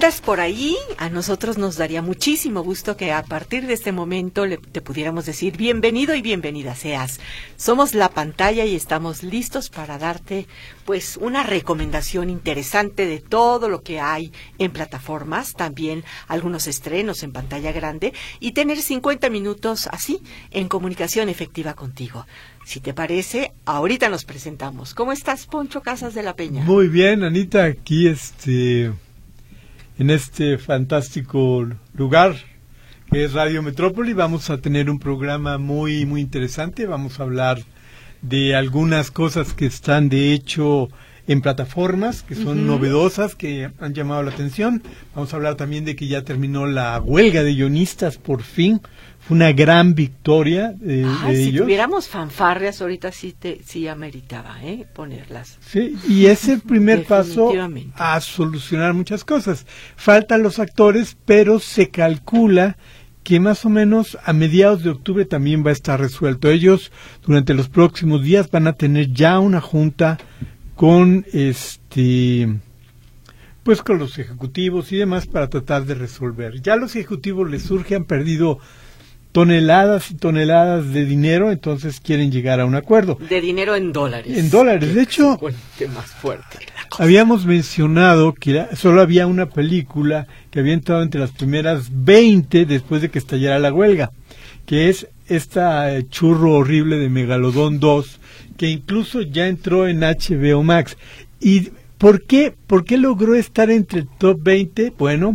Andas por ahí, a nosotros nos daría muchísimo gusto que a partir de este momento le, te pudiéramos decir bienvenido y bienvenida seas. Somos la pantalla y estamos listos para darte pues una recomendación interesante de todo lo que hay en plataformas, también algunos estrenos en pantalla grande y tener 50 minutos así en comunicación efectiva contigo. Si te parece, ahorita nos presentamos. ¿Cómo estás, Poncho Casas de la Peña? Muy bien, Anita, aquí este en este fantástico lugar que es Radio Metrópoli. Vamos a tener un programa muy, muy interesante. Vamos a hablar de algunas cosas que están de hecho en plataformas que son novedosas, que han llamado la atención. Vamos a hablar también de que ya terminó la huelga de guionistas por fin una gran victoria de, si tuviéramos fanfarrias ahorita sí te sí ameritaba ¿eh? ponerlas. Sí y es el primer paso a solucionar muchas cosas. Faltan los actores pero se calcula que más o menos a mediados de octubre también va a estar resuelto. Ellos durante los próximos días van a tener ya una junta con este pues con los ejecutivos y demás para tratar de resolver. Ya los ejecutivos les surge, han perdido toneladas y toneladas de dinero, entonces quieren llegar a un acuerdo. De dinero en dólares. En dólares. De hecho, más fuerte habíamos mencionado que solo había una película que había entrado entre las primeras 20 después de que estallara la huelga, que es esta eh, churro horrible de Megalodón 2, que incluso ya entró en HBO Max. ¿Y por qué, por qué logró estar entre el top 20? Bueno,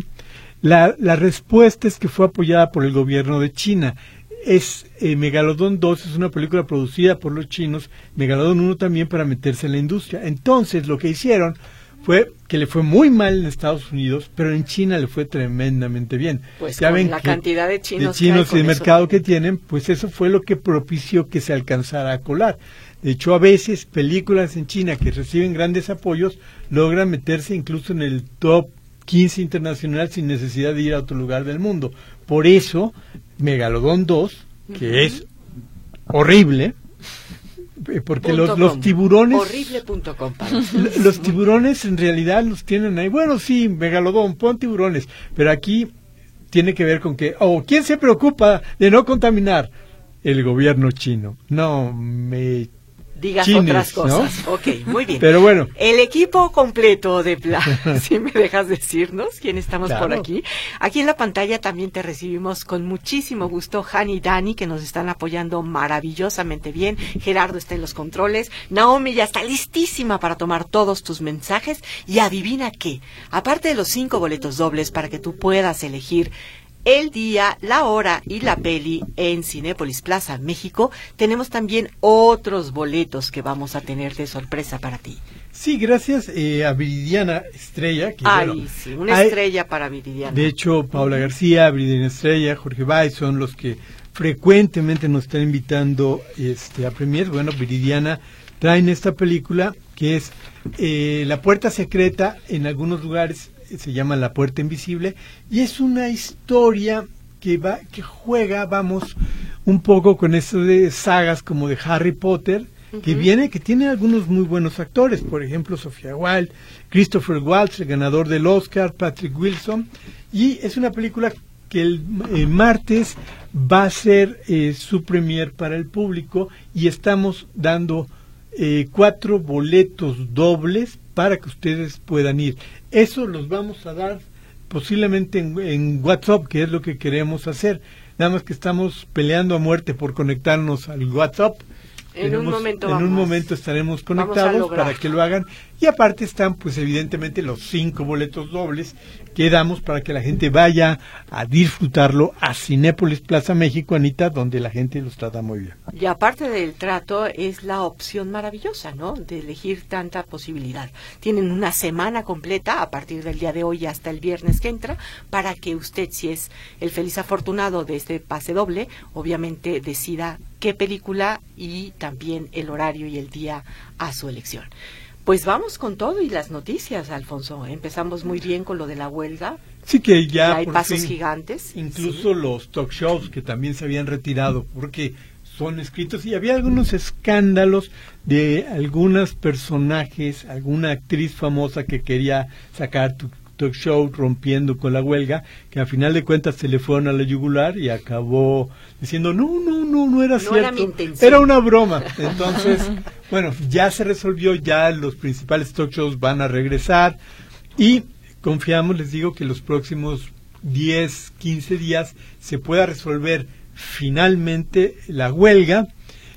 la, la respuesta es que fue apoyada por el gobierno de China. Es eh, Megalodón 2 es una película producida por los chinos, Megalodón 1 también para meterse en la industria. Entonces lo que hicieron fue que le fue muy mal en Estados Unidos, pero en China le fue tremendamente bien. Pues ya ven la cantidad de chinos, de chinos y de mercado que tienen, pues eso fue lo que propició que se alcanzara a colar. De hecho, a veces películas en China que reciben grandes apoyos logran meterse incluso en el top 15 internacional sin necesidad de ir a otro lugar del mundo. Por eso, Megalodón 2, que es horrible, eh, porque los, los, tiburones horrible.com los tiburones en realidad los tienen ahí. Bueno sí megalodón pon tiburones pero aquí tiene que ver con que oh quién se preocupa de no contaminar el gobierno chino. No me digas otras cosas. Ok, muy bien. Pero bueno. El equipo completo de Plan, si me dejas decirnos quién estamos por aquí. Aquí en la pantalla también te recibimos con muchísimo gusto Hani y Dani, que nos están apoyando maravillosamente bien. Gerardo está en los controles. Naomi ya está listísima para tomar todos tus mensajes. Y adivina qué, aparte de los cinco boletos dobles para que tú puedas elegir el día, la hora y la peli en Cinépolis Plaza, México. Tenemos también otros boletos que vamos a tener de sorpresa para ti. Sí, gracias eh, a Viridiana Estrella. Que, Ay, sí, una estrella para Viridiana. De hecho, Paula García, Viridiana Estrella, Jorge Bay son los que frecuentemente nos están invitando este, a premier. Bueno, Viridiana traen esta película que es eh, La Puerta Secreta en algunos lugares se llama La Puerta Invisible, y es una historia que va, que juega, vamos, un poco con eso de sagas como de Harry Potter, que viene, que tiene algunos muy buenos actores, por ejemplo, Sofía Wilde, Christopher Waltz, el ganador del Oscar, Patrick Wilson, y es una película que el martes va a ser eh, su premier para el público y estamos dando eh, cuatro boletos dobles para que ustedes puedan ir. Eso los vamos a dar posiblemente en, WhatsApp, que es lo que queremos hacer. Nada más que estamos peleando a muerte por conectarnos al WhatsApp En un momento, en un momento estaremos conectados para que lo hagan. Y aparte están, pues evidentemente, los cinco boletos dobles que damos para que la gente vaya a disfrutarlo a Cinépolis Plaza México, Anita, donde la gente los trata muy bien. Y aparte del trato, es la opción maravillosa, ¿no? De elegir tanta posibilidad. Tienen una semana completa a partir del día de hoy hasta el viernes que entra para que usted, si es el feliz afortunado de este pase doble, obviamente decida qué película y también el horario y el día a su elección. Pues vamos con todo y las noticias, Alfonso. Empezamos muy bien con lo de la huelga. Sí, que ya hay pasos gigantes. Incluso los talk shows que también se habían retirado porque son escritos y había algunos escándalos de algunos personajes, alguna actriz famosa que quería sacar tu talk show rompiendo con la huelga, que a final de cuentas se le fueron a la yugular y acabó diciendo, no, no, no, no era cierto, era, una broma. Entonces, bueno, ya se resolvió, ya los principales talk shows van a regresar y confiamos, les digo, que los próximos 10, 15 días se pueda resolver finalmente la huelga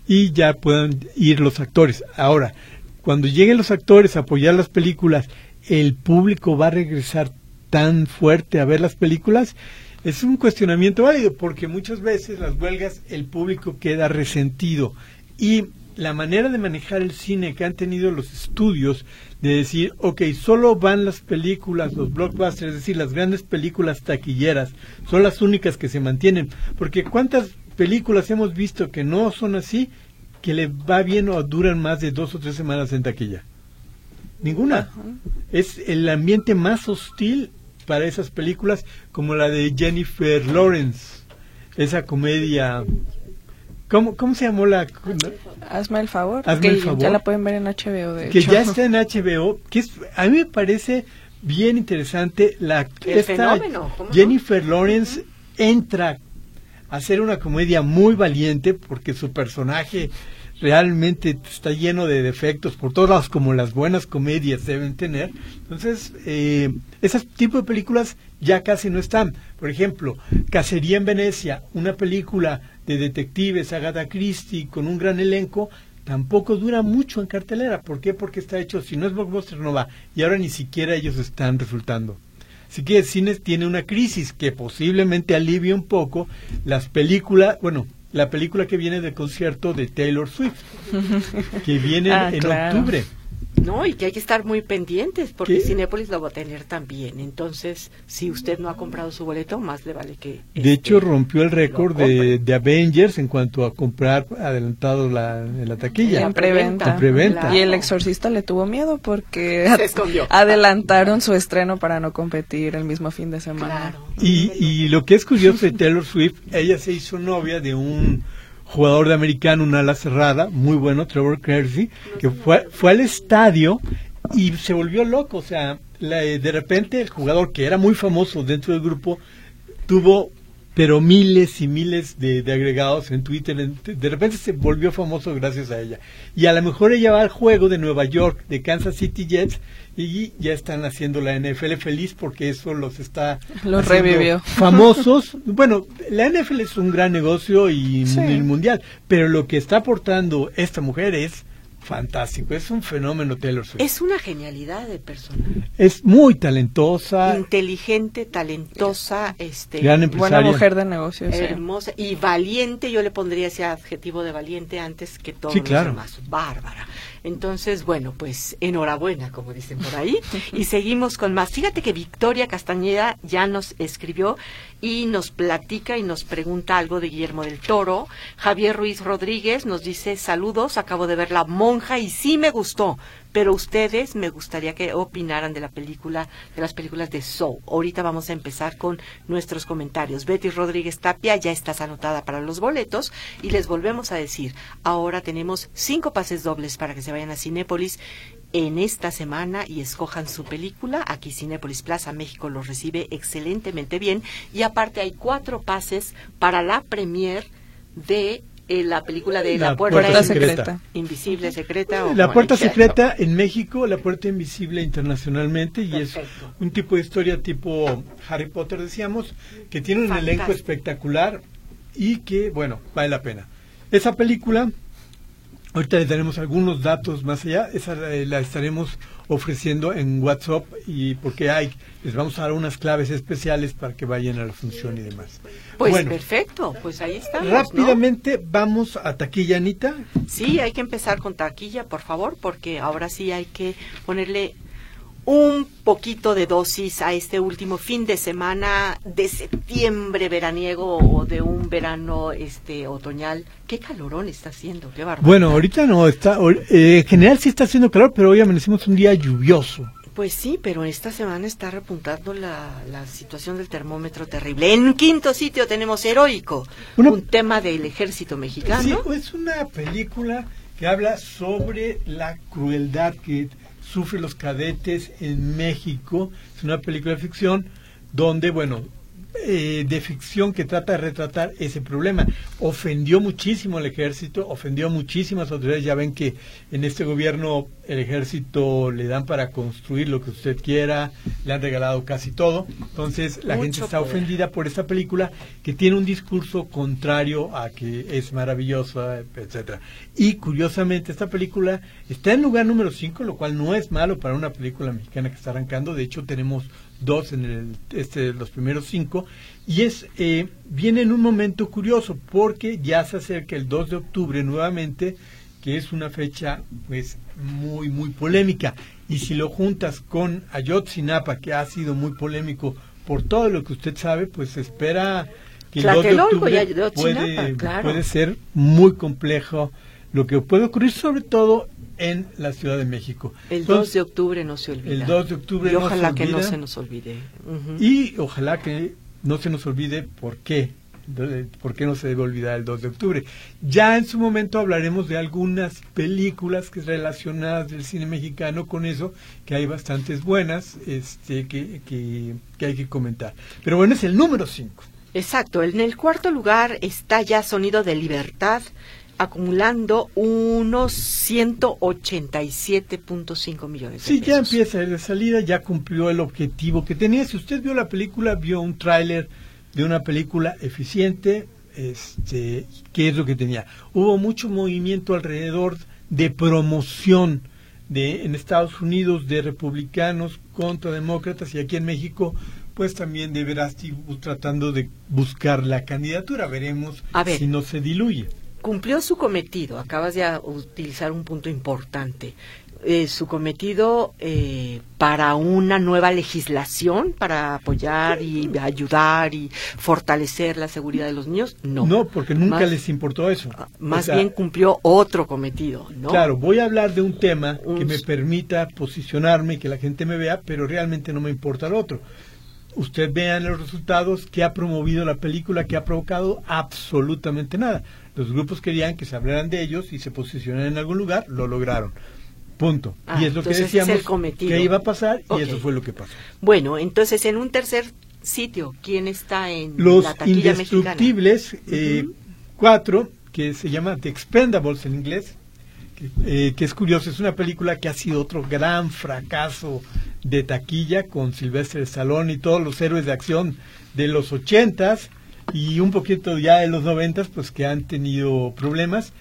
y ya puedan ir los actores. Ahora, cuando lleguen los actores a apoyar las películas el público va a regresar tan fuerte a ver las películas? Es un cuestionamiento válido porque muchas veces las huelgas el público queda resentido y la manera de manejar el cine que han tenido los estudios de decir, ok, solo van las películas, los blockbusters, es decir, las grandes películas taquilleras, son las únicas que se mantienen, porque ¿cuántas películas hemos visto que no son así, que le va bien o duran más de dos o tres semanas en taquilla? Ninguna. Es el ambiente más hostil para esas películas como la de Jennifer Lawrence, esa comedia. ¿Cómo, cómo se llamó la? Hazme el favor. Hazme el favor. Ya la pueden ver en HBO, de Que ya está en HBO, que es, a mí me parece bien interesante la esta Jennifer Lawrence entra a hacer una comedia muy valiente porque su personaje realmente está lleno de defectos por todas las como las buenas comedias deben tener. Entonces, eh, ese tipo de películas ya casi no están. Por ejemplo, Cacería en Venecia, una película de detectives, Agatha Christie, con un gran elenco, tampoco dura mucho en cartelera. ¿Por qué? Porque está hecho, si no es blockbuster no va. Y ahora ni siquiera ellos están resultando. Así que el cine tiene una crisis que posiblemente alivie un poco las películas, bueno, la película que viene del concierto de Taylor Swift, que viene ah, en octubre. No, y que hay que estar muy pendientes porque Cinépolis lo va a tener también. Entonces, si usted no ha comprado su boleto, más le vale que... De hecho, este, rompió el récord de, de, Avengers en cuanto a comprar adelantado la, en la taquilla. En preventa. preventa. Y el exorcista le tuvo miedo porque adelantaron su estreno para no competir el mismo fin de semana. Y, y lo que es curioso de Taylor Swift, ella se hizo novia de un jugador de americano, una ala cerrada, muy bueno, Trevor Kersey, que fue, fue al estadio y se volvió loco. O sea, de repente el jugador que era muy famoso dentro del grupo tuvo pero miles y miles de, agregados en Twitter. De repente se volvió famoso gracias a ella. Y a lo mejor ella va al juego de Nueva York, de Kansas City Jets, y ya están haciendo la NFL feliz porque eso los está los revivió famosos bueno la NFL es un gran negocio y mundial pero lo que está aportando esta mujer es fantástico, es un fenómeno Taylor Swift. Es una genialidad de persona. Es muy talentosa. Inteligente, talentosa, este, buena mujer de negocios. Hermosa y valiente, yo le pondría ese adjetivo de valiente antes que todo sí, claro. demás. Bárbara. Entonces, bueno, pues enhorabuena, como dicen por ahí. y seguimos con más. Fíjate que Victoria Castañeda ya nos escribió y nos platica y nos pregunta algo de Guillermo del Toro. Javier Ruiz Rodríguez nos dice saludos, acabo de ver La Monja y sí me gustó pero ustedes me gustaría que opinaran de la película, de las películas de Soul. Ahorita vamos a empezar con nuestros comentarios. Betty Rodríguez Tapia, ya estás anotada para los boletos y les volvemos a decir, ahora tenemos cinco pases dobles para que se vayan a Cinépolis en esta semana y escojan su película. Aquí Cinépolis Plaza México los recibe excelentemente bien y aparte hay cuatro pases para la premier de la película de La, Puerta, secreta. Invisible, Secreta. la Puerta Secreta en México, La Puerta Invisible internacionalmente, y es un tipo de historia tipo Harry Potter, decíamos, que tiene un elenco espectacular y que, bueno, vale la pena. Esa película Ahorita le daremos algunos datos más allá, esa la estaremos ofreciendo en WhatsApp y porque hay, les vamos a dar unas claves especiales para que vayan a la función y demás. Pues perfecto, pues ahí estamos. Rápidamente vamos a taquilla, Anita. Sí, hay que empezar con taquilla, por favor, porque ahora sí hay que ponerle un poquito de dosis a este último fin de semana de septiembre veraniego o de un verano este otoñal. Qué calorón está haciendo, qué. Bueno, ahorita no está, eh, en general sí está haciendo calor, pero hoy amanecimos un día lluvioso. Pues sí, pero esta semana está repuntando la, la situación del termómetro terrible. En quinto sitio tenemos Heroico, un tema del ejército mexicano. Sí, es una película que habla sobre la crueldad que Sufre los cadetes en México. Es una película de ficción donde, bueno, eh, de ficción que trata de retratar ese problema. Ofendió muchísimo al ejército, ofendió a muchísimas autoridades. Ya ven que en este gobierno el ejército le dan para construir lo que usted quiera, le han regalado casi todo. Entonces la gente está ofendida por esta película que tiene un discurso contrario a que es maravillosa, etcétera. Y curiosamente esta película está en lugar número 5, lo cual no es malo para una película mexicana que está arrancando. De hecho tenemos dos en el, este, los primeros cinco, y es eh, viene en un momento curioso porque ya se acerca el 2 de octubre nuevamente, que es una fecha pues muy muy polémica. Y si lo juntas con Ayotzinapa que ha sido muy polémico por todo lo que usted sabe, pues espera que el 2 de octubre puede, puede ser muy complejo lo que puede ocurrir sobre todo en la Ciudad de México. El 2 de octubre no se olvida. El 2 de octubre y ojalá que no se nos olvide. Y ojalá que no se nos olvide por qué. ¿Por qué no se debe olvidar el 2 de octubre? Ya en su momento hablaremos de algunas películas que relacionadas del cine mexicano con eso, que hay bastantes buenas este, que, que, que hay que comentar. Pero bueno, es el número 5. Exacto, en el cuarto lugar está ya Sonido de Libertad, acumulando unos 187.5 millones de sí, ya empieza de salida, ya cumplió el objetivo que tenía. Si usted vio la película, vio un tráiler de una película eficiente, este, ¿qué es lo que tenía? Hubo mucho movimiento alrededor de promoción de en Estados Unidos de republicanos contra demócratas y aquí en México pues también de Verasti tratando de buscar la candidatura. Veremos si no se diluye cumplió su cometido. Acabas de utilizar un punto importante. Eh, su cometido eh, para una nueva legislación para apoyar y ayudar y fortalecer la seguridad de los niños no no porque nunca les importó eso ah, más bien cumplió otro cometido no claro voy a hablar de un tema que me permita posicionarme y que la gente me vea pero realmente no me importa el otro usted vea los resultados que ha promovido la película que ha provocado absolutamente nada los grupos querían que se hablaran de ellos y se posicionaran en algún lugar, lo lograron. Punto. y es lo que decíamos que iba a pasar y eso fue lo que pasó. Bueno, entonces en un tercer sitio, ¿quién está en Los la taquilla indestructibles, eh, cuatro, que se llama The Expendables en inglés, que, eh, que, es curioso, es una película que ha sido otro gran fracaso de taquilla con Sylvester Stallone y todos los héroes de acción de los ochentas y un poquito ya de los noventas, pues que han tenido problemas.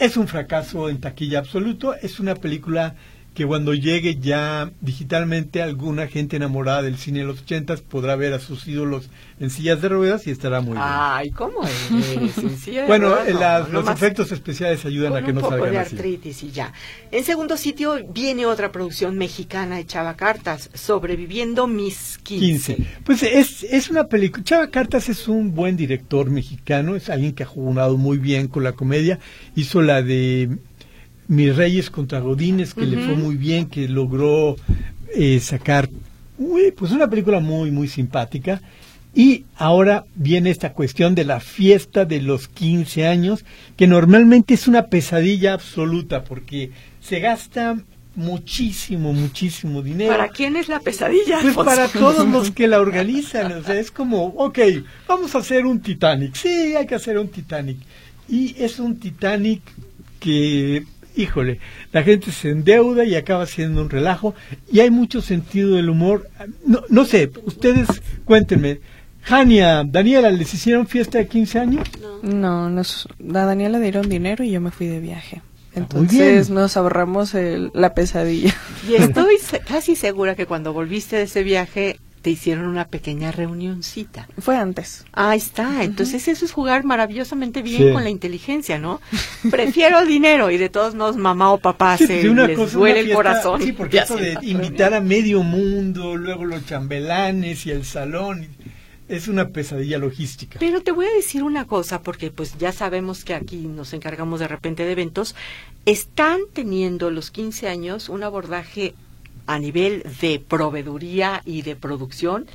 Es un fracaso en taquilla absoluto, es una película que cuando llegue ya digitalmente alguna gente enamorada del cine de los ochentas podrá ver a sus ídolos en sillas de ruedas y estará muy bien. Ay, ¿cómo es? bueno, los efectos especiales ayudan a que no salgan un poco de artritis y ya. En segundo sitio viene otra producción mexicana de Chava Cartas, Sobreviviendo mis 15. 15. Pues es, es una película, Chava Cartas es un buen director mexicano, es alguien que ha jugado muy bien con la comedia, hizo la de mis Reyes contra Godines, que le fue muy bien, que logró eh, sacar pues una película muy, muy simpática. Y ahora viene esta cuestión de la fiesta de los 15 años, que normalmente es una pesadilla absoluta, porque se gasta muchísimo, muchísimo dinero. ¿Para quién es la pesadilla? Pues para todos los que la organizan. O sea, es como, ok, vamos a hacer un Titanic. Sí, hay que hacer un Titanic. Y es un Titanic que híjole, la gente se endeuda y acaba siendo un relajo y hay mucho sentido del humor. No, no sé, ustedes cuéntenme, Jania, Daniela, ¿les hicieron fiesta de 15 años? No, nos, a Daniela le dieron dinero y yo me fui de viaje. Ah, Entonces nos ahorramos la pesadilla. Y estoy casi segura que cuando volviste de ese viaje te hicieron una pequeña reunioncita. Fue antes. Ahí está. Entonces eso es jugar maravillosamente bien con la inteligencia, ¿no? Prefiero el dinero y de todos modos mamá o papá se les duele el corazón. Sí, porque eso de invitar a medio mundo, luego los chambelanes y el salón es una pesadilla logística. Pero te voy a decir una cosa, porque pues ya sabemos que aquí nos encargamos de repente de eventos. Están teniendo los 15 años un abordaje a nivel de proveeduría y de producción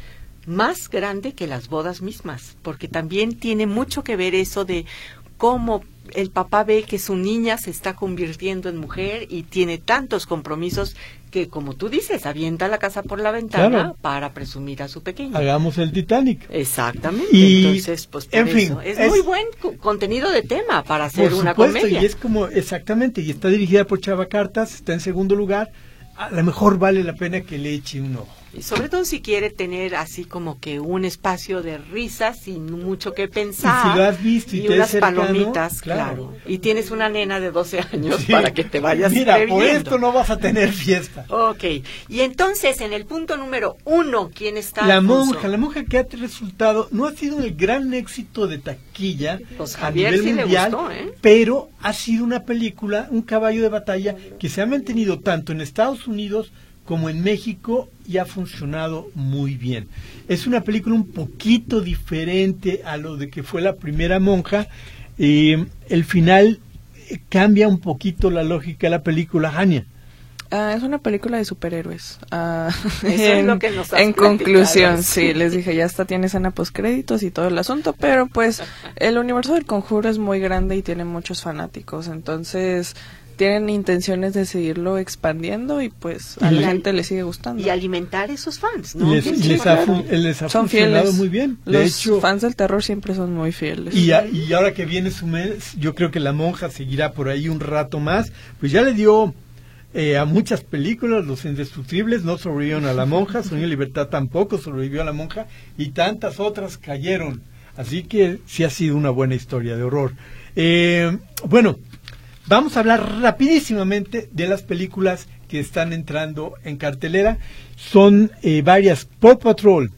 más grande que las bodas mismas, porque también tiene mucho que ver eso de cómo el papá ve que su niña se está convirtiendo en mujer y tiene tantos compromisos que, como tú dices, avienta la casa por la ventana para presumir a su pequeño. Hagamos el Titanic. Exactamente. Y, Entonces, pues, en fin, es, muy buen contenido de tema para hacer una comedia. Y es como, exactamente, y está dirigida por Chava Cartas, está en segundo lugar a lo mejor vale la pena que le eche un ojo. Y sobre todo si quiere tener así como que un espacio de risa sin mucho que pensar. Y si lo has visto y, unas palomitas, claro. Y tienes una nena de 12 años para que te vayas Mira, por esto no vas a tener fiesta. Ok. Y entonces, en el punto número uno, ¿quién está? La monja. La monja que ha resultado, no ha sido el gran éxito de taquilla pues a nivel mundial, ¿eh? pero ha sido una película, un caballo de batalla que se ha mantenido tanto en Estados Unidos como en México y ha funcionado muy bien. Es una película un poquito diferente a lo de que fue la primera monja. Eh, el final eh, cambia un poquito la lógica de la película, Hania. Ah, es una película de superhéroes. Ah, en, en conclusión, sí, les dije, ya está, tiene escena postcréditos y todo el asunto, pero pues el universo del conjuro es muy grande y tiene muchos fanáticos, entonces tienen intenciones de seguirlo expandiendo y pues a la gente le sigue gustando. Y alimentar esos fans, ¿no? Les, les, ha, son funcionado fieles. muy bien. De Los fans del terror siempre son muy fieles. Y, y ahora que viene su mes, yo creo que la monja seguirá por ahí un rato más. Pues ya le dio eh, a muchas películas, Los Indestructibles no sobrevivieron a la monja, Sueño y Libertad tampoco sobrevivió a la monja y tantas otras cayeron. Así que sí ha sido una buena historia de horror. Eh, bueno, Vamos a hablar rapidísimamente de las películas que están entrando en cartelera. Son eh, varias. Paw Patrol,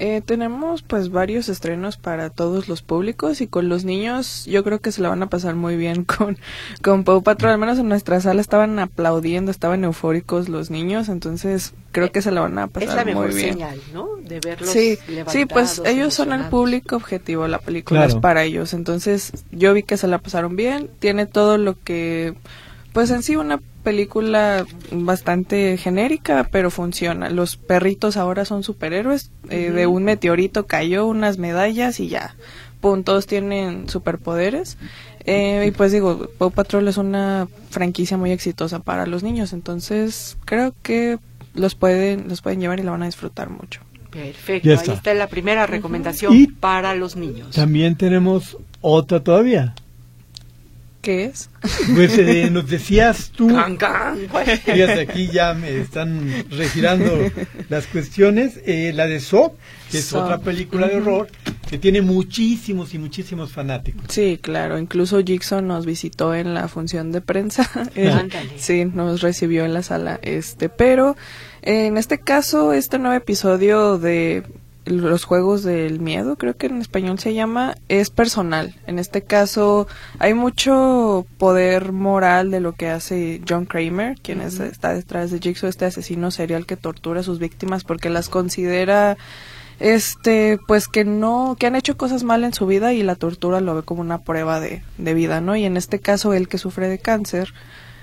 eh, tenemos pues varios estrenos para todos los públicos y con los niños yo creo que se la van a pasar muy bien con, con Paw Patrol. Al menos en nuestra sala estaban aplaudiendo, estaban eufóricos los niños, entonces creo que se la van a pasar es la mejor muy bien. señal, ¿no? De verlos Sí, sí pues ellos son el público objetivo, la película es para ellos. Entonces yo vi que se la pasaron bien, tiene todo lo que pues en sí una película bastante genérica, pero funciona. Los perritos ahora son superhéroes. Eh, de un meteorito cayó unas medallas y ya. Puntos tienen superpoderes. Eh, y pues digo, Paw Patrol es una franquicia muy exitosa para los niños. Entonces creo que los pueden, los pueden llevar y la van a disfrutar mucho. Perfecto, ahí está la primera recomendación para los niños. También tenemos otra todavía. ¿Qué es? Pues eh, nos decías tú. Pues. Fíjate, aquí ya me están regirando las cuestiones. Eh, la de So, que es otra película de horror, que tiene muchísimos y muchísimos fanáticos. Sí, claro. Incluso Jigsaw nos visitó en la función de prensa. Eh, sí, nos recibió en la sala. Este, pero en este caso, este nuevo episodio de los juegos del miedo, creo que en español se llama, es personal. En este caso hay mucho poder moral de lo que hace John Kramer, quien está detrás de Jigsaw, este asesino serial que tortura a sus víctimas porque las considera este pues que no que han hecho cosas mal en su vida y la tortura lo ve como una prueba de, de vida no y en este caso él que sufre de cáncer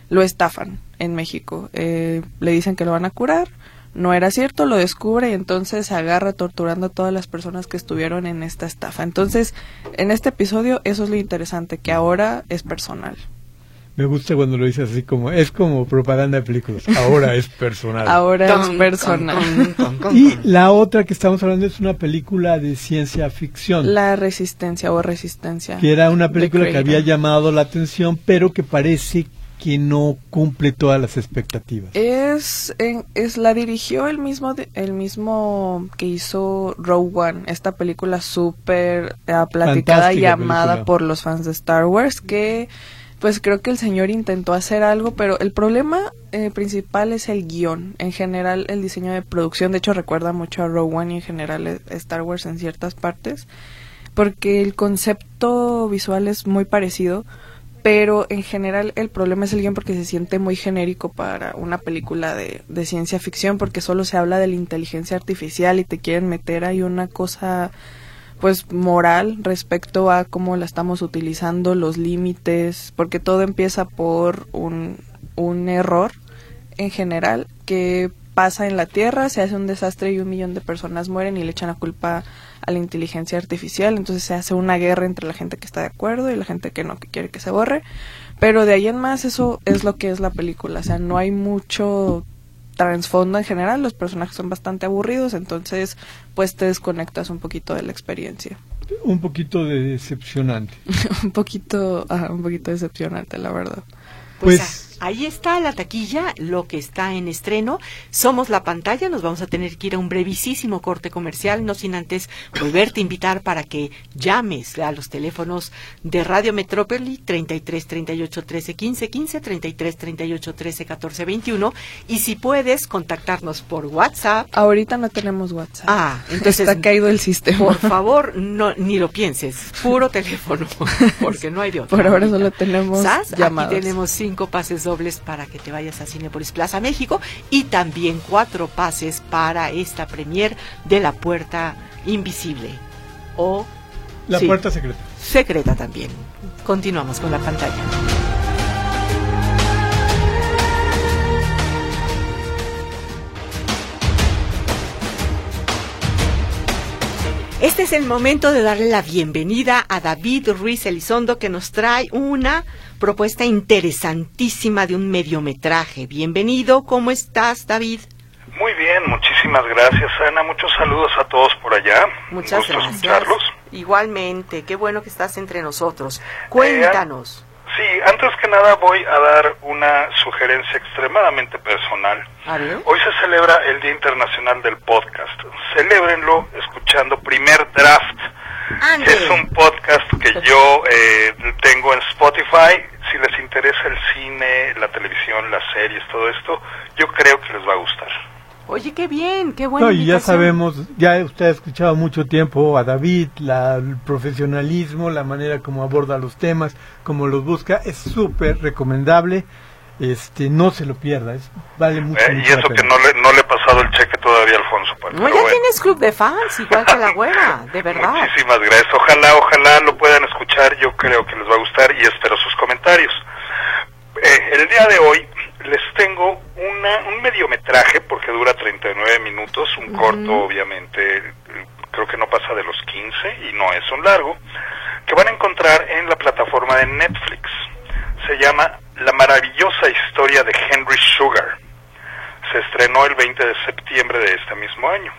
lo estafan en México. Eh, le dicen que lo van a curar no era cierto, lo descubre y entonces se agarra torturando a todas las personas que estuvieron en esta estafa. Entonces, en este episodio eso es lo interesante, que ahora es personal. Me gusta cuando lo dices así como, es como propaganda de películas, ahora es personal. ahora es personal. y la otra que estamos hablando es una película de ciencia ficción. La Resistencia o Resistencia. Que era una película que había llamado la atención, pero que parece que no cumple todas las expectativas. Es, es la dirigió el mismo el mismo que hizo Rogue One, esta película súper platicada y amada por los fans de Star Wars que pues creo que el señor intentó hacer algo, pero el problema eh, principal es el guion. En general, el diseño de producción, de hecho, recuerda mucho a Rogue One y en general eh, Star Wars en ciertas partes, porque el concepto visual es muy parecido, pero en general el problema es el guion porque se siente muy genérico para una película de, de ciencia ficción, porque solo se habla de la inteligencia artificial y te quieren meter ahí una cosa pues moral respecto a cómo la estamos utilizando, los límites, porque todo empieza por un, un error en general que pasa en la Tierra, se hace un desastre y un millón de personas mueren y le echan la culpa a la inteligencia artificial, entonces se hace una guerra entre la gente que está de acuerdo y la gente que no, que quiere que se borre, pero de ahí en más eso es lo que es la película, o sea, no hay mucho trasfondo en general, los personajes son bastante aburridos, entonces pues te desconectas un poquito de la experiencia. Un poquito decepcionante. un poquito, un poquito decepcionante, la verdad. pues, pues ahí está la taquilla, lo que está en estreno. Somos la pantalla, nos vamos a tener que ir a un brevísimo corte comercial, no sin antes volverte a invitar para que llames a los teléfonos de Radio Metrópoli 33 38 13 15 15, 33 38 13 14 21 y si puedes contactarnos por WhatsApp. Ahorita no tenemos WhatsApp. Ah, entonces está caído el sistema. Por favor, no ni lo pienses, puro teléfono, porque no hay de Por ahora solo tenemos llamadas. Aquí tenemos cinco pases dobles para que te vayas a Cinepolis Plaza México y también cuatro pases para esta premier de La Puerta Invisible o La Puerta Secreta. Secreta también. Continuamos con la pantalla. Este es el momento de darle la bienvenida a David Ruiz Elizondo que nos trae una propuesta interesantísima de un mediometraje. Bienvenido, ¿cómo estás, David? Muy bien, muchísimas gracias, Ana. Muchos saludos a todos por allá. Muchas gracias. Igualmente, qué bueno que estás entre nosotros. Cuéntanos. Eh, sí, antes que nada voy a dar una sugerencia extremadamente personal. Hoy se celebra el Día Internacional del Podcast. Celébrenlo escuchando Primer Draft es un podcast que yo eh, tengo en Spotify. Si les interesa el cine, la televisión, las series, todo esto, yo creo que les va a gustar. Oye, qué bien, qué bueno. y ya sabemos, ya usted ha escuchado mucho tiempo a David, la, el profesionalismo, la manera como aborda los temas, como los busca, es súper recomendable este no se lo pierda, es, vale mucho. Eh, y eso que no le, no le he pasado el cheque todavía Alfonso. no, ya tienes club de fans, igual que la güera, de verdad. Muchísimas gracias. Ojalá, ojalá lo puedan escuchar. Yo creo que les va a gustar y espero sus comentarios. Eh, el día de hoy les tengo una, un mediometraje porque dura 39 minutos, un corto obviamente, creo que no pasa de los 15 y no es un largo, que van a encontrar en la plataforma de Netflix. Se llama la maravillosa historia de Henry Sugar. Se estrenó el 20 de septiembre de este mismo año.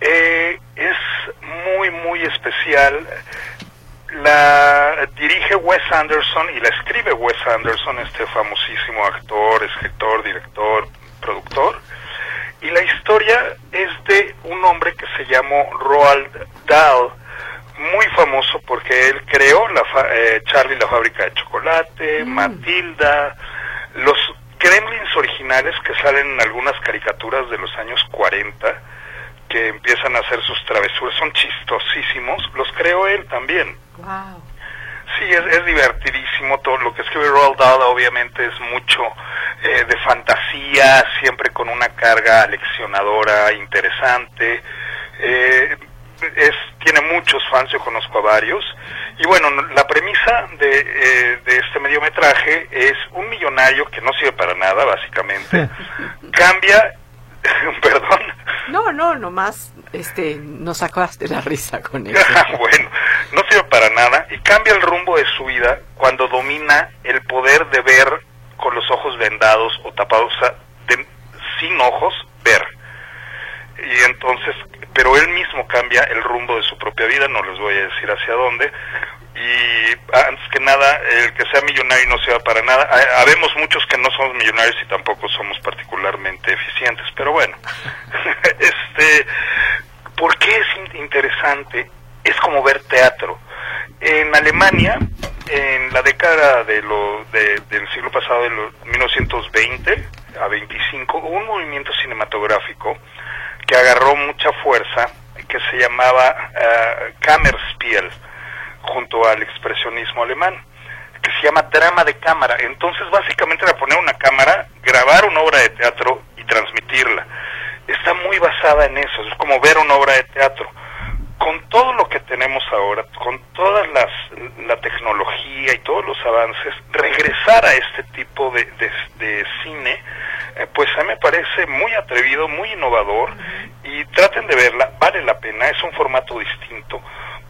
Eh, es muy, muy especial. La dirige Wes Anderson y la escribe Wes Anderson, este famosísimo actor, escritor, director, productor. Y la historia es de un hombre que se llamó Roald Dahl, muy famoso porque él creó la eh, Charlie la fábrica de chocolate, mm. Matilda, los gremlins originales que salen en algunas caricaturas de los años 40 que empiezan a hacer sus travesuras, son chistosísimos, los creó él también. Wow. Sí, es, divertidísimo todo lo que escribe Roald Dahl, obviamente es mucho eh, de fantasía, siempre con una carga leccionadora interesante. Eh, es, tiene muchos fans, yo conozco a varios. Y bueno, la premisa de, eh, de este mediometraje es un millonario que no sirve para nada, básicamente, cambia, perdón. No, no, nomás este, nos sacaste la risa con eso. bueno, no sirve para nada y cambia el rumbo de su vida cuando domina el poder de ver con los ojos vendados o tapados, de, sin ojos, ver. Y entonces pero él mismo cambia el rumbo de su propia vida, no les voy a decir hacia dónde, y antes que nada, el que sea millonario no sea para nada. Habemos muchos que no somos millonarios y tampoco somos particularmente eficientes, pero bueno, este, ¿por qué es interesante? Es como ver teatro. En Alemania, en la década de lo, del siglo pasado, de los 1920 a 25, hubo un movimiento cinematográfico que agarró mucha fuerza, que se llamaba uh, Kammerspiel junto al expresionismo alemán, que se llama drama de cámara. Entonces, básicamente era poner una cámara, grabar una obra de teatro y transmitirla. Está muy basada en eso, es como ver una obra de teatro. Con todo lo que tenemos ahora, con toda las, la tecnología y todos los avances, regresar a este tipo de, de, cine, eh, pues a mí me parece muy atrevido, muy innovador y traten de verla, vale la pena, es un formato distinto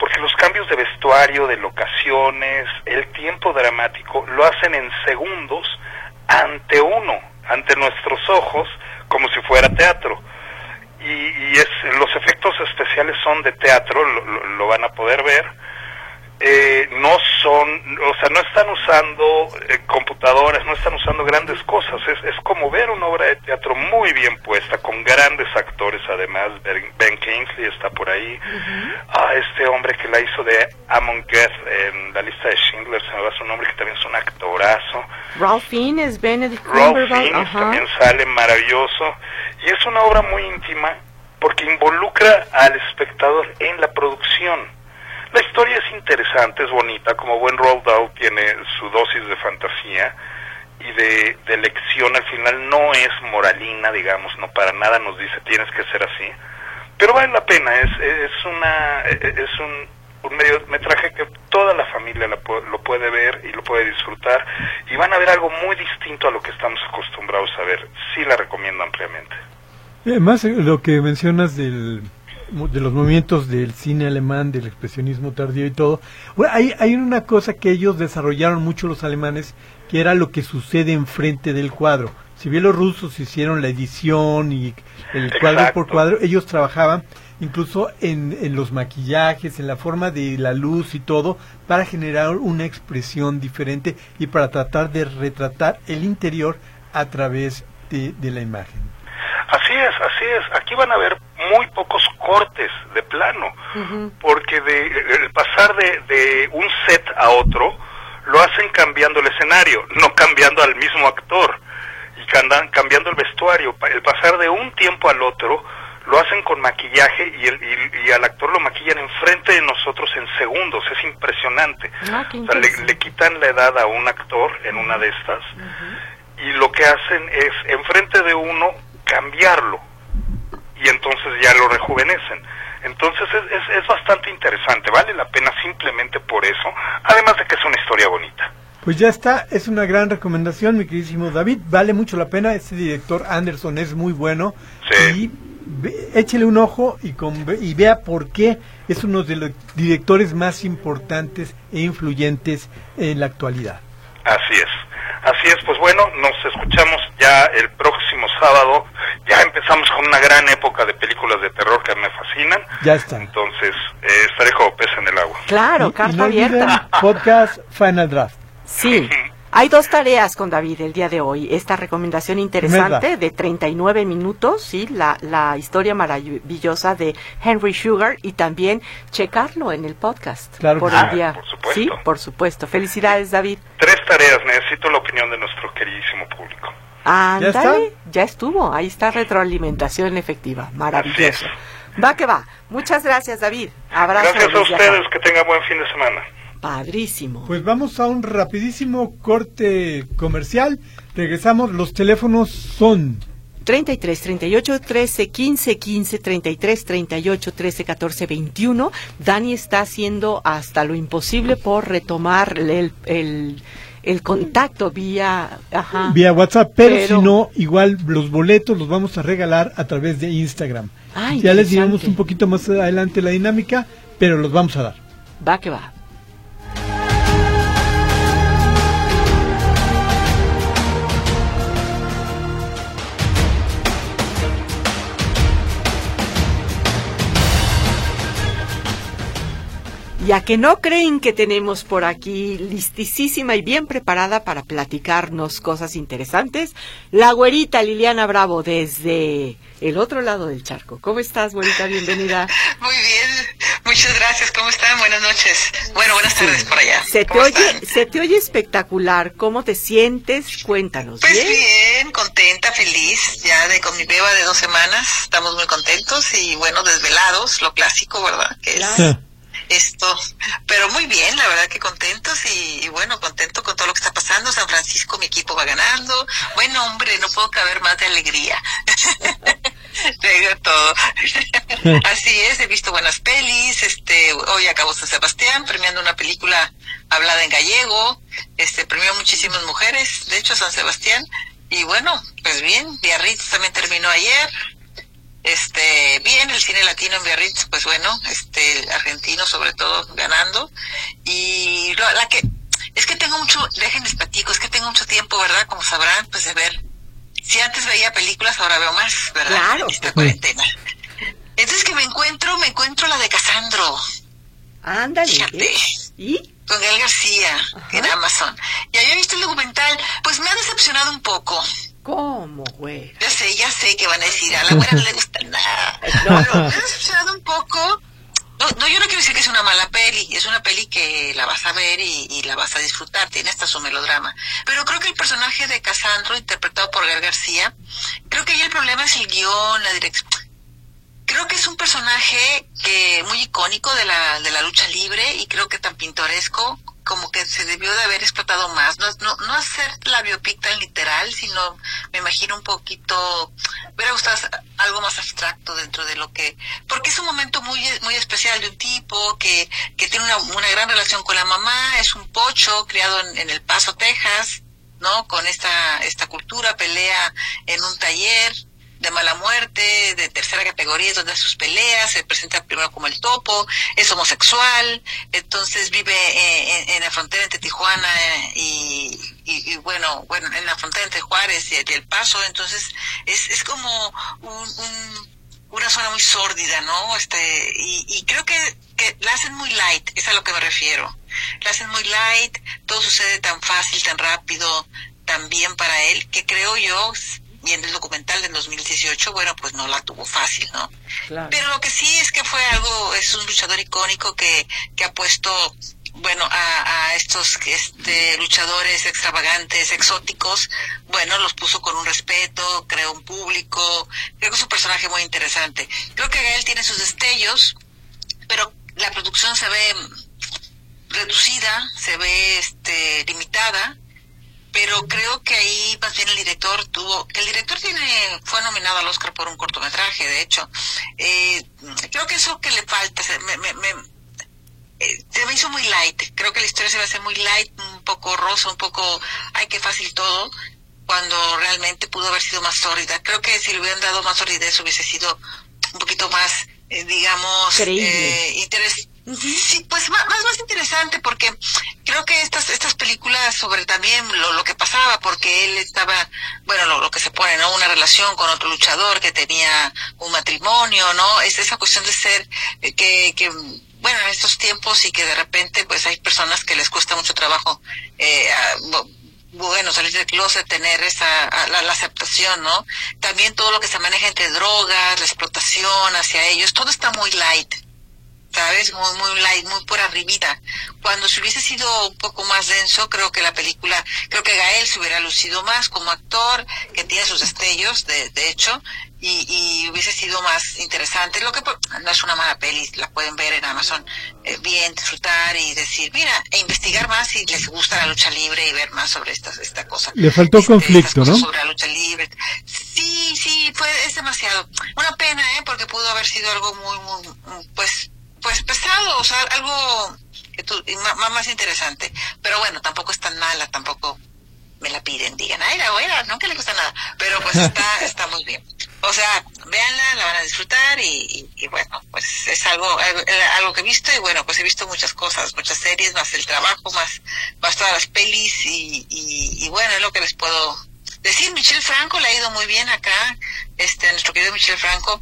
porque los cambios de vestuario, de locaciones, el tiempo dramático, lo hacen en segundos ante uno, ante nuestros ojos, como si fuera teatro. Y, es, los efectos especiales son de teatro, lo van a poder ver eh, no son, o sea, no están usando eh, computadoras, no están usando grandes cosas. Es, es como ver una obra de teatro muy bien puesta, con grandes actores además. Ben, Kingsley está por ahí. Ah, este hombre que la hizo de Amon Geth en la lista de Schindler, se me va su nombre, que también es un actorazo. Ralph Fiennes, Benedict Ralph Fiennes también sale maravilloso. Y es una obra muy íntima porque involucra al espectador en la producción la historia es interesante, es bonita, como buen Roald Dahl tiene su dosis de fantasía y de, de lección, al final no es moralina, digamos, no para nada nos dice tienes que ser así, pero vale la pena, es, es, una, es un, un metraje que toda la familia lo puede ver y lo puede disfrutar y van a ver algo muy distinto a lo que estamos acostumbrados a ver. Sí la recomiendo ampliamente. Además, lo que mencionas del de los movimientos del cine alemán, del expresionismo tardío y todo. hay, hay una cosa que ellos desarrollaron mucho los alemanes, que era lo que sucede enfrente del cuadro. Si bien los rusos hicieron la edición y el cuadro por cuadro, ellos trabajaban incluso en, en los maquillajes, en la forma de la luz y todo, para generar una expresión diferente y para tratar de retratar el interior a través de, de la imagen. Así es, así es. Aquí van a ver muy pocos cortes de plano, porque de, el pasar de, de un set a otro lo hacen cambiando el escenario, no cambiando al mismo actor y cambiando el vestuario. El pasar de un tiempo al otro lo hacen con maquillaje y, el, y, al actor lo maquillan enfrente de nosotros en segundos, es impresionante. Ah, o sea, le, quitan la edad a un actor en una de estas y lo que hacen es enfrente de uno cambiarlo y entonces ya lo rejuvenecen. Entonces es, es, bastante interesante, vale la pena simplemente por eso, además de que es una historia bonita. Pues ya está, es una gran recomendación, mi queridísimo David, vale mucho la pena, este director Anderson es muy bueno y échele un ojo y, con, y vea por qué es uno de los directores más importantes e influyentes en la actualidad. Así es. Así es, pues bueno, nos escuchamos ya el próximo sábado. Ya empezamos con una gran época de películas de terror que me fascinan. Ya está. Entonces, eh, estaré como pez en el agua. Claro, carta abierta. Podcast Final Draft. Sí. Hay dos tareas con David el día de hoy. Esta recomendación interesante de 39 minutos, sí, la, la historia maravillosa de Henry Sugar y también checarlo en el podcast. Claro, por el día. por supuesto. Sí, por supuesto. Felicidades, David. Tres tareas. Necesito la opinión de nuestro queridísimo público. Ándale, ¿Ya, estuvo. Ahí está retroalimentación efectiva. Maravilloso. Va que va. Muchas gracias, David. Abrazo. Gracias a ustedes. Que tengan buen fin de semana. Padrísimo. Pues vamos a un rapidísimo corte comercial. Regresamos, los teléfonos son 33 38 13 15 15 33 38 13 14 21. Dani está haciendo hasta lo imposible por retomar el, el, el contacto vía vía WhatsApp, pero, si no, igual los boletos los vamos a regalar a través de Instagram. ya les diremos un poquito más adelante la dinámica, pero los vamos a dar. Va que va. Ya que no creen que tenemos por aquí listísima y bien preparada para platicarnos cosas interesantes, la güerita Liliana Bravo desde el otro lado del charco. ¿Cómo estás, güerita? Bienvenida. Muy bien, muchas gracias. ¿Cómo están? Buenas noches. Bueno, buenas tardes por allá. Se te, oye, se te oye espectacular. ¿Cómo te sientes? Cuéntanos. Pues bien, contenta, feliz. Ya de con mi beba de dos semanas estamos muy contentos y bueno, desvelados, lo clásico, ¿verdad? Que es esto, pero muy bien, la verdad que contentos y, bueno, contento con todo lo que está pasando. San Francisco, mi equipo va ganando. Bueno, hombre, no puedo caber más de alegría. Te todo. Así es, he visto buenas pelis. Este, hoy acabó San Sebastián premiando una película hablada en gallego. Este, premió muchísimas mujeres, de hecho, San Sebastián. Y bueno, pues bien, Biarritz también terminó ayer este bien el cine latino en Biarritz pues bueno este argentino sobre todo ganando. Y la que es que tengo mucho déjenles platico es que tengo mucho tiempo verdad como sabrán pues de ver si antes veía películas ahora veo más verdad claro. Esta cuarentena entonces que me encuentro me encuentro la de Casandro. Ándale fíjate. y con Gael García en Amazon. Y había visto el documental pues me ha decepcionado un poco ¿Cómo, güey? Ya sé, ya sé que van a decir, a la güera no le gusta nada. No, decepcionado un poco. No, no, yo no quiero decir que es una mala peli, es una peli que la vas a ver y, la vas a disfrutar, tiene hasta su melodrama. Pero creo que el personaje de Casandro, interpretado por Gael García, creo que ahí el problema es el guion, la dirección. Creo que es un personaje que muy icónico de la, de la lucha libre y creo que tan pintoresco como que se debió de haber explotado más, no, no, no hacer la biopic tan literal, sino me imagino un poquito, hubiera gustado algo más abstracto dentro de lo que, porque es un momento muy, muy especial de un tipo que, que tiene una, una gran relación con la mamá, es un pocho criado en, en El Paso, Texas, ¿no? Con esta, esta cultura, pelea en un taller, de mala muerte, de tercera categoría, donde sus peleas, se presenta primero como el topo, es homosexual, entonces vive eh, en, la frontera entre Tijuana y, y, bueno, bueno, en la frontera entre Juárez y, El Paso, entonces es, es como un, una zona muy sórdida, ¿no? Este, y, y creo que, que la hacen muy light, es a lo que me refiero. La hacen muy light, todo sucede tan fácil, tan rápido, tan bien para él, que creo yo y en el documental del 2018, bueno, pues no la tuvo fácil, ¿no? Pero lo que sí es que fue algo, es un luchador icónico que, que ha puesto, bueno, a, a estos este, luchadores extravagantes, exóticos, bueno, los puso con un respeto, creó un público, creo que es un personaje muy interesante. Creo que Gael tiene sus destellos, pero la producción se ve reducida, se ve este, limitada, pero creo que ahí más bien el director tuvo, el director tiene, fue nominado al Oscar por un cortometraje, de hecho, eh, creo que eso que le falta, me, me, me, eh, se me hizo muy light, creo que la historia se va a hacer muy light, un poco rosa, un poco, ay, qué fácil todo, cuando realmente pudo haber sido más sólida. Creo que si le hubieran dado más solidez hubiese sido un poquito más, eh, digamos, eh, Sí, pues más, más interesante porque creo que estas estas películas sobre también lo, lo que pasaba porque él estaba bueno lo, lo, que se pone no una relación con otro luchador que tenía un matrimonio no es esa cuestión de ser eh, que que bueno en estos tiempos y que de repente pues hay personas que les cuesta mucho trabajo eh, bueno, salir del closet, tener esa, la, la, aceptación, ¿no? También todo lo que se maneja entre drogas, la explotación hacia ellos, todo está muy light. ¿Sabes? Muy, muy light, muy por arribita. Cuando se hubiese sido un poco más denso, creo que la película, creo que Gael se hubiera lucido más como actor, que tiene sus destellos, de, de hecho, y, y hubiese sido más interesante. Lo que no es una mala peli, la pueden ver en Amazon, eh, bien, disfrutar y decir, mira, e investigar más si les gusta la lucha libre y ver más sobre esta, esta cosa. Le faltó este, conflicto, ¿no? Sobre la lucha libre. Sí, sí, fue, es demasiado. Una pena, ¿eh? Porque pudo haber sido algo muy, muy, pues, pues pesado, o sea, algo que tú, más, más interesante. Pero bueno, tampoco es tan mala, tampoco me la piden, digan, ay, la buena, no que le gusta nada, pero pues está, está muy bien. O sea, véanla, la van a disfrutar y, y, bueno, pues es algo, algo, que he visto y bueno, pues he visto muchas cosas, muchas series, más el trabajo, más, más todas las pelis y, y, y bueno, es lo que les puedo decir. Michelle Franco le ha ido muy bien acá, este, nuestro querido Michelle Franco,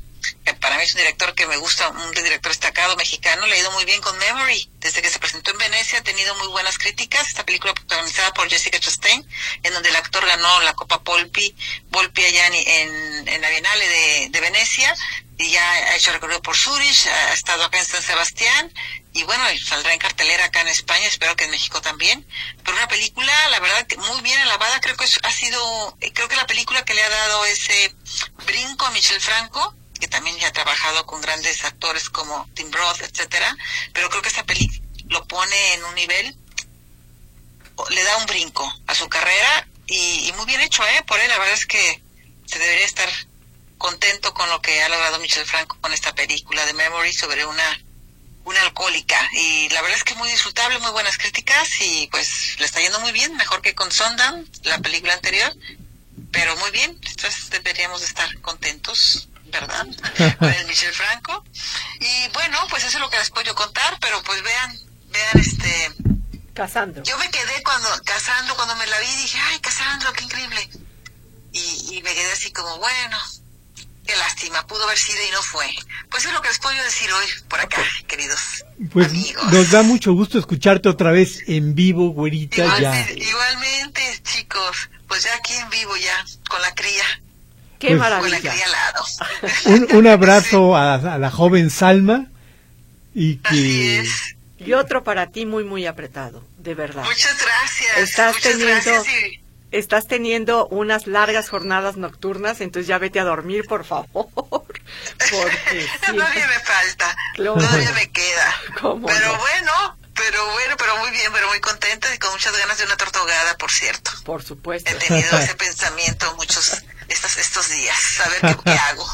para mí es un director que me gusta, un director destacado mexicano, le ha ido muy bien con Memory. Desde que se presentó en Venecia ha tenido muy buenas críticas. Esta película protagonizada por Jessica Chastain, en donde el actor ganó la Copa Polpi, Volpi allá en, en, la Bienale de, de, Venecia, y ya ha hecho recorrido por Zurich, ha estado acá en San Sebastián, y bueno, saldrá en cartelera acá en España, espero que en México también. Pero una película, la verdad, que muy bien alabada, creo que ha sido, creo que la película que le ha dado ese brinco a Michel Franco, que también ya ha trabajado con grandes actores como Tim Roth, etcétera, pero creo que esta película lo pone en un nivel, le da un brinco a su carrera y, muy bien hecho, ¿eh? Por él, la verdad es que se debería estar contento con lo que ha logrado Michel Franco con esta película de Memory sobre una una alcohólica. Y la verdad es que muy disfrutable, muy buenas críticas y pues le está yendo muy bien, mejor que con Sundown, la película anterior, pero muy bien, entonces deberíamos estar contentos ¿verdad? Con el Michel Franco. Y bueno, pues eso es lo que les puedo contar, pero pues vean, vean este... Casandro. Yo me quedé cuando, Casandro, cuando me la vi, dije, ay, Casandro, qué increíble. Y, y me quedé así como, bueno, qué lástima, pudo haber sido y no fue. Pues es lo que les puedo decir hoy por acá, queridos pues amigos. Nos da mucho gusto escucharte otra vez en vivo, güerita. Igualmente, ya. igualmente, chicos, pues ya aquí en vivo ya, con la cría. Qué pues, maravilla. Un, un abrazo a, a, la joven Salma y que... Y otro para ti muy, muy apretado, de verdad. Muchas gracias. Estás Muchas teniendo... Gracias y... Estás teniendo unas largas jornadas nocturnas, entonces ya vete a dormir, por favor. Porque Todavía me falta, todavía me queda. pero no? bueno, pero bueno, pero muy bien, pero muy contenta y con muchas ganas de una tortogada, por cierto. Por supuesto. He tenido ese pensamiento muchos estos, estos días, a ver qué, qué hago.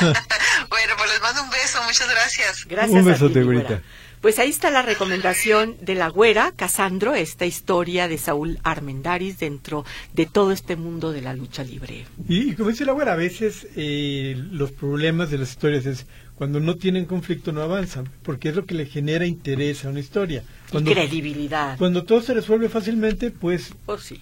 bueno, pues les mando un beso, muchas gracias. Gracias. Un beso, a ti, Pues ahí está la recomendación de la güera, Casandro, esta historia de Saúl Armendaris dentro de todo este mundo de la lucha libre. Y, y como dice la güera, a veces eh, los problemas de las historias es cuando no tienen conflicto no avanzan, porque es lo que le genera interés a una historia. Cuando, y credibilidad. Cuando todo se resuelve fácilmente, pues... Pues sí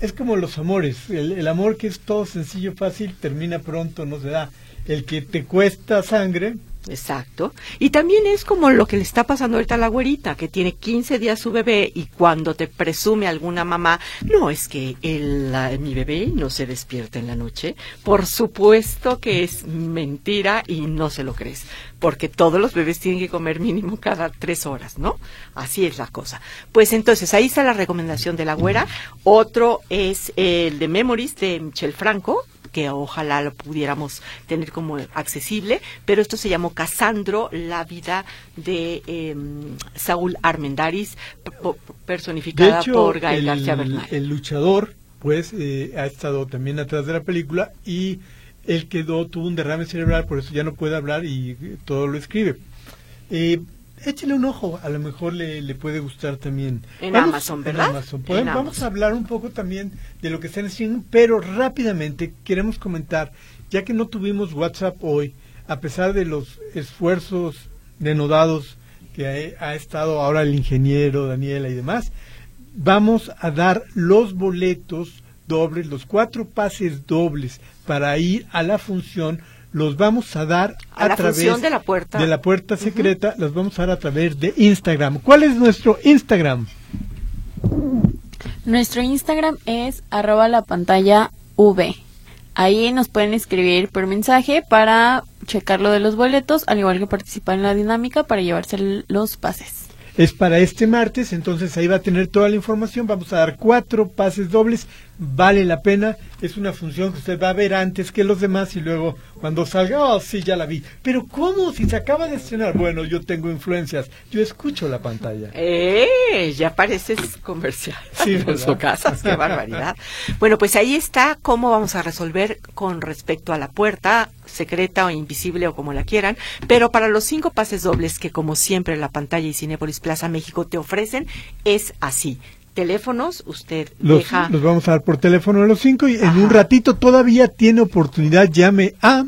es como los amores. El, el, amor que es todo sencillo, fácil, termina pronto, no se da. El que te cuesta sangre. Exacto. Y también es como lo que le está pasando ahorita a la güerita, que tiene 15 días su bebé y cuando te presume alguna mamá, no es que el, mi bebé no se despierta en la noche. Por supuesto que es mentira y no se lo crees porque todos los bebés tienen que comer mínimo cada tres horas, ¿no? Así es la cosa. Pues entonces, ahí está la recomendación de la güera. Otro es el de Memories de Michel Franco, que ojalá lo pudiéramos tener como accesible, pero esto se llamó Casandro, la vida de eh, Saúl Armendaris, personificada hecho, por Gael el, García Bernal. El luchador, pues, eh, ha estado también atrás de la película y él quedó, tuvo un derrame cerebral, por eso ya no puede hablar y todo lo escribe. Eh, échale un ojo, a lo mejor le, le puede gustar también. En vamos, Amazon, ¿verdad? En Amazon. Podemos, en vamos Amazon. a hablar un poco también de lo que están haciendo, pero rápidamente queremos comentar, ya que no tuvimos WhatsApp hoy, a pesar de los esfuerzos denodados que ha, ha estado ahora el ingeniero, Daniela y demás, vamos a dar los boletos dobles, los cuatro pases dobles para ir a la función los vamos a dar a, a la través función de la puerta de la puerta secreta, uh -huh. los vamos a dar a través de Instagram. ¿Cuál es nuestro Instagram? Nuestro Instagram es arroba la pantalla V. Ahí nos pueden escribir por mensaje para checar lo de los boletos, al igual que participar en la dinámica para llevarse los pases es para este martes, entonces ahí va a tener toda la información, vamos a dar cuatro pases dobles, vale la pena, es una función que usted va a ver antes que los demás y luego cuando salga, oh sí, ya la vi, pero ¿cómo? Si se acaba de estrenar, bueno, yo tengo influencias, yo escucho la pantalla. ¡Eh! Ya pareces comercial sí, en su casa, qué barbaridad. bueno, pues ahí está cómo vamos a resolver con respecto a la puerta secreta o invisible o como la quieran, pero para los cinco pases dobles que como siempre la pantalla y Cinepolis Plaza México te ofrecen, es así. Teléfonos, usted los, deja... Los vamos a dar por teléfono a los cinco y Ajá. en un ratito todavía tiene oportunidad, llame a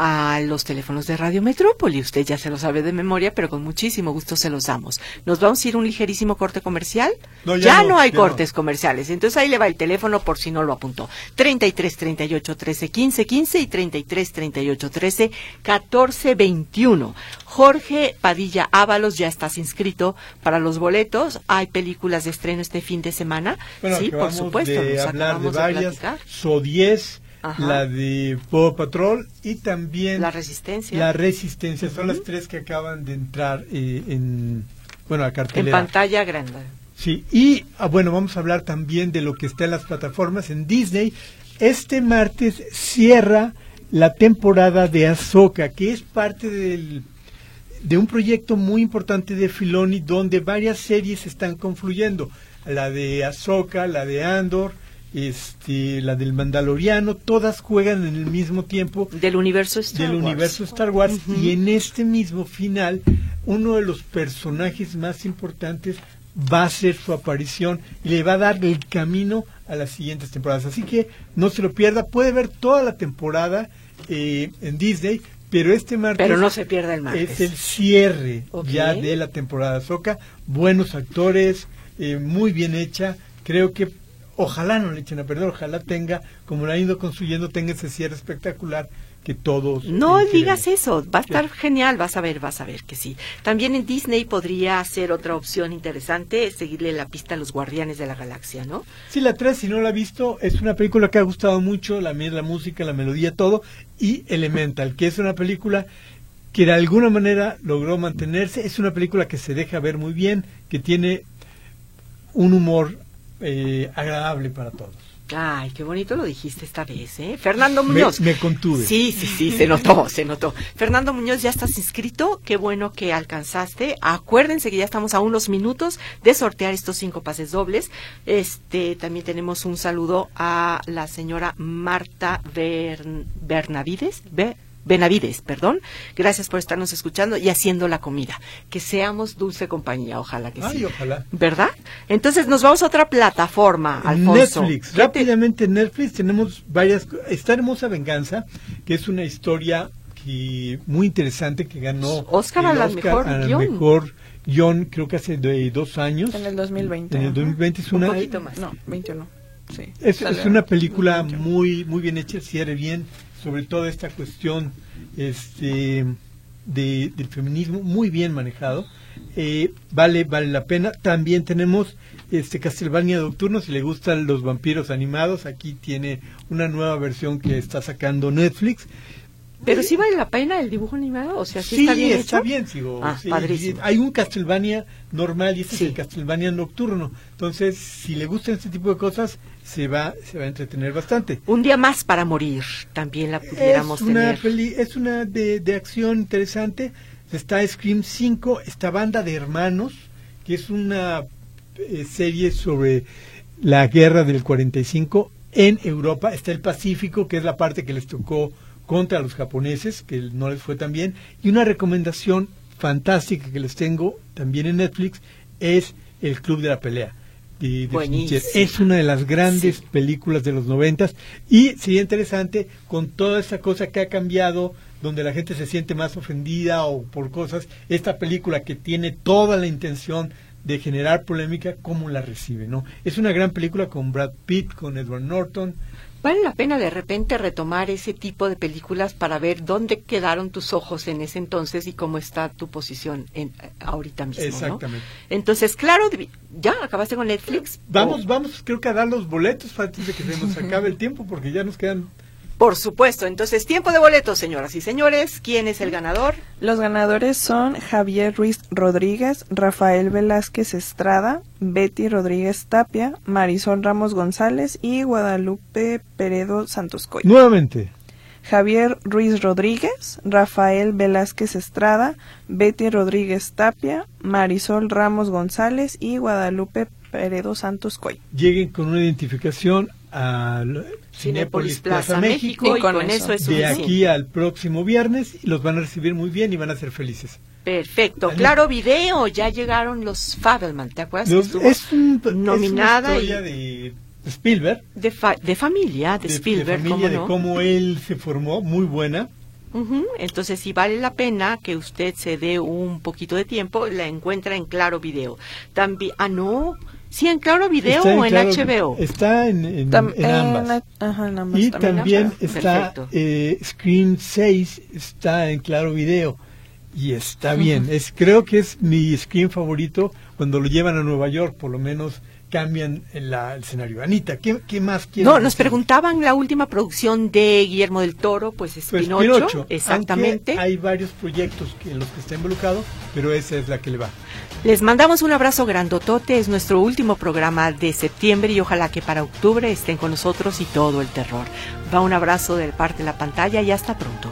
a los teléfonos de Radio Metrópoli. Usted ya se lo sabe de memoria, pero con muchísimo gusto se los damos. Nos vamos a ir un ligerísimo corte comercial. ya, no, hay cortes comerciales. Entonces ahí le va el teléfono por si no lo apuntó. 33 38 13 15 15 y 33 38 13 14 21. Jorge Padilla Ábalos, ya estás inscrito para los boletos. Hay películas de estreno este fin de semana. sí, por supuesto. De hablar de varias. So 10 la de Paw Patrol y también la Resistencia. La Resistencia son las tres que acaban de entrar eh, en bueno, a cartelera. En pantalla grande. Sí, y ah, bueno, vamos a hablar también de lo que está en las plataformas en Disney. Este martes cierra la temporada de Ahsoka, que es parte del, de un proyecto muy importante de Filoni donde varias series están confluyendo. La de Ahsoka, la de Andor, este, la del Mandaloriano, todas juegan en el mismo tiempo del universo Star del Wars. universo Star Wars y en este mismo final uno de los personajes más importantes va a ser su aparición y le va a dar el camino a las siguientes temporadas. Así que no se lo pierda, puede ver toda la temporada eh, en Disney, pero este martes pero no se pierda el martes. es el cierre ya de la temporada Soca, buenos actores, eh, muy bien hecha, creo que ojalá no le echen a perder, ojalá tenga, como lo han ido construyendo, tenga ese cierre espectacular que todos. No digas eso, va a estar genial, vas a ver, vas a ver que sí. También en Disney podría ser otra opción interesante, seguirle la pista a los Guardianes de la Galaxia, ¿no? Sí, la 3, si no la ha visto, es una película que ha gustado mucho, la, la música, la melodía, todo, y Elemental, que es una película que de alguna manera logró mantenerse, es una película que se deja ver muy bien, que tiene un humor eh, agradable para todos. Ay, qué bonito lo dijiste esta vez, ¿eh? Fernando Muñoz. Me, contuve. Sí, sí, sí, se notó, se notó. Fernando Muñoz, ya estás inscrito. Qué bueno que alcanzaste. Acuérdense que ya estamos a unos minutos de sortear estos cinco pases dobles. Este, también tenemos un saludo a la señora Marta Bernavides. Benavides, perdón. Gracias por estarnos escuchando y haciendo la comida. Que seamos dulce compañía, ojalá que Ay, sí. ojalá. ¿Verdad? Entonces nos vamos a otra plataforma, Alfonso. Netflix. Rápidamente en Netflix tenemos varias... Está Hermosa Venganza, que es una historia que, muy interesante que ganó Oscar, a la mejor mejor guion, creo que hace dos años. En el 2020. En el 2020 es una... Un poquito más. No, 21. Sí, es, es una película muy muy bien hecha, cierre bien, sobre todo esta cuestión este, de, del feminismo muy bien manejado. Eh, vale, vale la pena. También tenemos este Castlevania Nocturno, si le gustan los vampiros animados, aquí tiene una nueva versión que está sacando Netflix. Pero sí vale la pena el dibujo animado, o sea, sí, está bien está bien, sigo. Ah, padrísimo. Hay un Castlevania normal y este es el Castlevania nocturno. Entonces, si le gustan este tipo de cosas, se va se va a entretener bastante. Un día más para morir, también la pudiéramos es una tener. es una de, de acción interesante. Está Scream 5, esta banda de hermanos, que es una eh, serie sobre la guerra del 45 en Europa. Está el Pacífico, que es la parte que les tocó contra los japoneses, que no les fue tan bien. Y una recomendación fantástica que les tengo también en Netflix es El Club de la Pelea. De, es una de las grandes películas de los noventas y sería interesante con toda esta cosa que ha cambiado donde la gente se siente más ofendida o por cosas esta película que tiene toda la intención de generar polémica cómo la recibe no es una gran película con Brad Pitt con Edward Norton Vale la pena de repente retomar ese tipo de películas para ver dónde quedaron tus ojos en ese entonces y cómo está tu posición en, ahorita mismo. Exactamente. Entonces, claro, ya acabaste con Netflix. Vamos, vamos, creo que a dar los boletos antes de que se nos acabe el tiempo porque ya nos quedan por supuesto. Entonces, tiempo de boletos, señoras y señores. ¿Quién es el ganador? Los ganadores son Javier Ruiz Rodríguez, Rafael Velázquez Estrada, Betty Rodríguez Tapia, Marisol Ramos González y Guadalupe Peredo Santoscoy. Nuevamente. Javier Ruiz Rodríguez, Rafael Velázquez Estrada, Betty Rodríguez Tapia, Marisol Ramos González y Guadalupe Peredo Santos Coy. Lleguen con una identificación a Cinépolis Plaza, México, y con, eso, es de aquí al próximo viernes y los van a recibir muy bien y van a ser felices. Perfecto, claro video, ya llegaron los Fabelman, ¿te acuerdas? es un, nominada es una de Spielberg. De, de familia, de, Spielberg, de familia, de cómo él se formó, muy buena. Entonces, si vale la pena que usted se dé un poquito de tiempo, la encuentra en Claro Video. También, ah, no, sí, en Claro Video o en HBO. Está en, ambas. Y también, está eh, Screen 6, está en Claro Video. Y está bien. es Creo que es mi screen favorito cuando lo llevan a Nueva York, por lo menos cambian el escenario. Anita, ¿qué, qué más quieren? No, nos preguntaban la última producción de Guillermo del Toro, pues es pues Pinocho, exactamente. Hay varios proyectos en los que está involucrado, pero esa es la que le va. Les mandamos un abrazo grandotote, es nuestro último programa de septiembre y ojalá que para octubre estén con nosotros y todo el terror. Va un abrazo de parte de la pantalla y hasta pronto.